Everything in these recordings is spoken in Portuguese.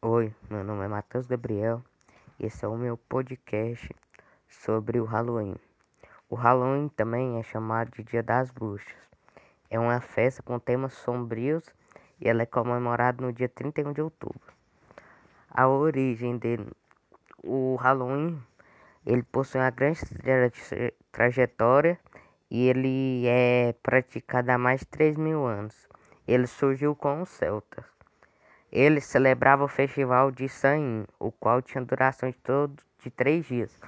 Oi, meu nome é Matheus Gabriel e esse é o meu podcast sobre o Halloween. O Halloween também é chamado de Dia das Bruxas. É uma festa com temas sombrios e ela é comemorada no dia 31 de outubro. A origem dele, o Halloween, ele possui uma grande trajetória e ele é praticado há mais de 3 mil anos. Ele surgiu com os celtas. Ele celebrava o festival de Samhain, o qual tinha duração de, todo, de três dias.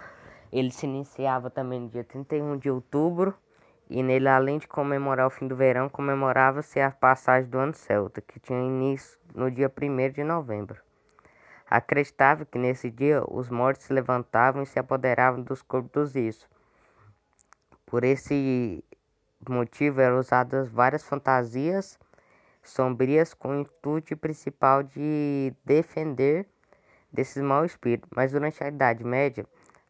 Ele se iniciava também no dia 31 de outubro, e nele, além de comemorar o fim do verão, comemorava-se a passagem do ano celta, que tinha início no dia 1 de novembro. Acreditava que nesse dia os mortos se levantavam e se apoderavam dos corpos dos vivos. Por esse motivo eram usadas várias fantasias sombrias com o intuito principal de defender desses maus espíritos. Mas durante a Idade Média,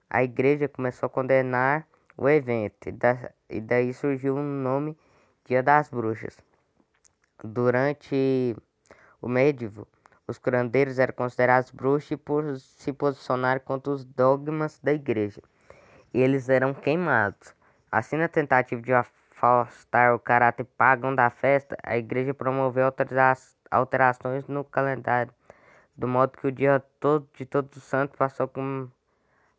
a igreja começou a condenar o evento e, da, e daí surgiu o nome Dia das Bruxas. Durante o medievo, os curandeiros eram considerados bruxos por se posicionar contra os dogmas da igreja. E eles eram queimados. Assim, na tentativa de afastar o caráter pagão da festa, a igreja promoveu alterações no calendário, do modo que o dia todo de Todos os Santos passou, com,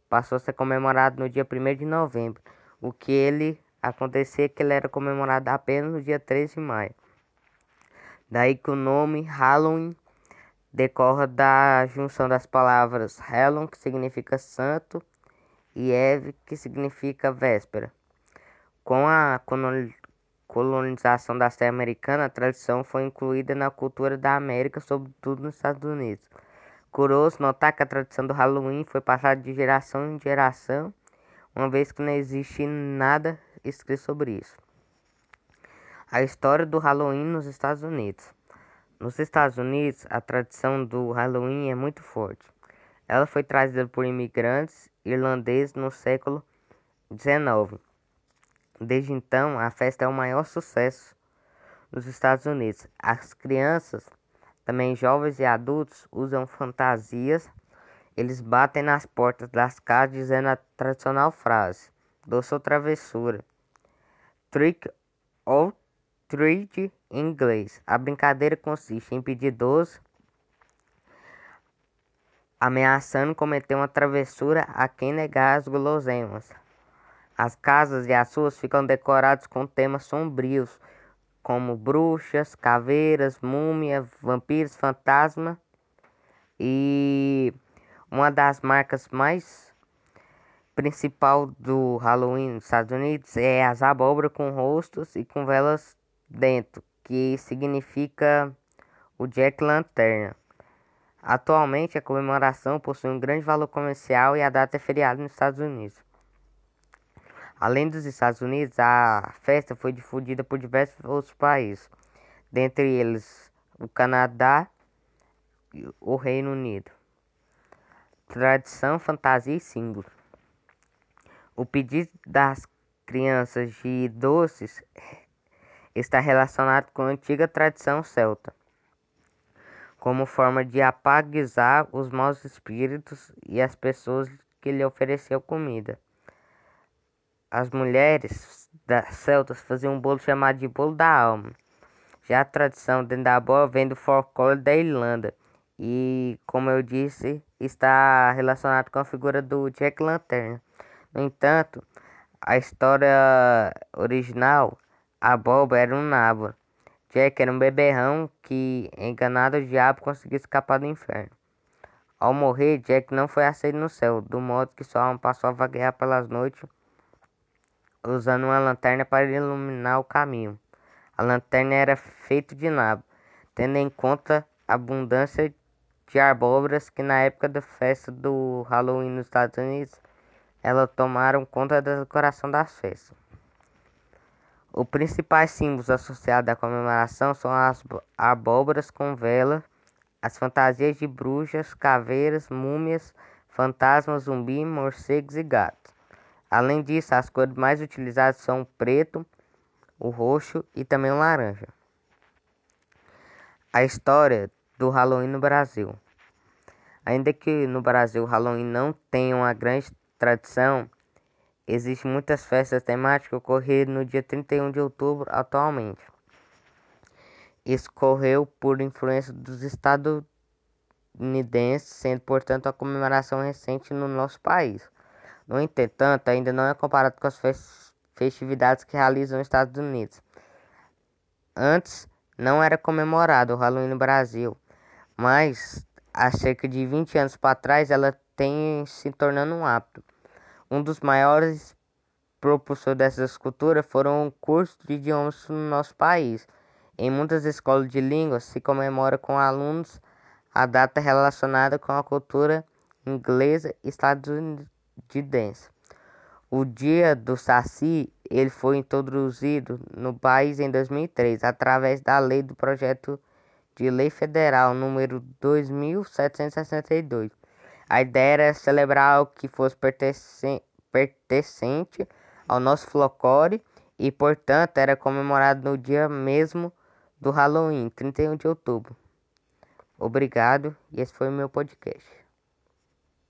passou a ser comemorado no dia 1 de novembro, o que ele acontecia que ele era comemorado apenas no dia 13 de maio. Daí que o nome Halloween decorre da junção das palavras Halloween, que significa santo, e Eve, que significa véspera. Com a colonização da terra americana, a tradição foi incluída na cultura da América, sobretudo nos Estados Unidos. Curioso notar que a tradição do Halloween foi passada de geração em geração, uma vez que não existe nada escrito sobre isso. A história do Halloween nos Estados Unidos. Nos Estados Unidos, a tradição do Halloween é muito forte. Ela foi trazida por imigrantes irlandeses no século XIX Desde então, a festa é o maior sucesso nos Estados Unidos. As crianças, também jovens e adultos, usam fantasias. Eles batem nas portas das casas dizendo a tradicional frase: doce ou travessura. Trick or treat em inglês. A brincadeira consiste em pedir doce, ameaçando cometer uma travessura a quem negar as guloseimas. As casas e as ruas ficam decoradas com temas sombrios, como bruxas, caveiras, múmia, vampiros, fantasma. E uma das marcas mais principal do Halloween nos Estados Unidos é as abóboras com rostos e com velas dentro, que significa o Jack Lanterna. Atualmente, a comemoração possui um grande valor comercial e a data é feriado nos Estados Unidos. Além dos Estados Unidos, a festa foi difundida por diversos outros países, dentre eles o Canadá e o Reino Unido. Tradição, fantasia e símbolo. O pedido das crianças de doces está relacionado com a antiga tradição celta, como forma de apaguizar os maus espíritos e as pessoas que lhe ofereciam comida. As mulheres das celtas faziam um bolo chamado de bolo da alma. Já a tradição dentro da bola vem do folclore da Irlanda e, como eu disse, está relacionado com a figura do Jack Lantern. No entanto, a história original, a Boba era um nabo. Jack era um beberrão que, enganado o diabo, conseguiu escapar do inferno. Ao morrer, Jack não foi aceito no céu, do modo que sua alma passou a vaguear pelas noites usando uma lanterna para iluminar o caminho. A lanterna era feita de nabo, tendo em conta a abundância de abóboras que na época da festa do Halloween nos Estados Unidos, elas tomaram conta da decoração das festas. Os principais símbolos associados à comemoração são as abóboras com vela, as fantasias de bruxas, caveiras, múmias, fantasmas, zumbi, morcegos e gatos. Além disso, as cores mais utilizadas são o preto, o roxo e também o laranja. A história do Halloween no Brasil. Ainda que no Brasil o Halloween não tenha uma grande tradição, existem muitas festas temáticas ocorrendo no dia 31 de outubro atualmente. Isso ocorreu por influência dos estadunidenses, sendo portanto a comemoração recente no nosso país. No entanto, ainda não é comparado com as festividades que realizam nos Estados Unidos. Antes não era comemorado o Halloween no Brasil, mas há cerca de 20 anos para trás ela tem se tornando um hábito. Um dos maiores propulsores dessa cultura foram o curso de idiomas no nosso país. Em muitas escolas de línguas se comemora com alunos a data relacionada com a cultura inglesa estadunidense. O Dia do Saci ele foi introduzido no país em 2003 através da lei do projeto de lei federal número 2762. A ideia era celebrar algo que fosse pertencente ao nosso folclore e, portanto, era comemorado no dia mesmo do Halloween, 31 de outubro. Obrigado e esse foi o meu podcast.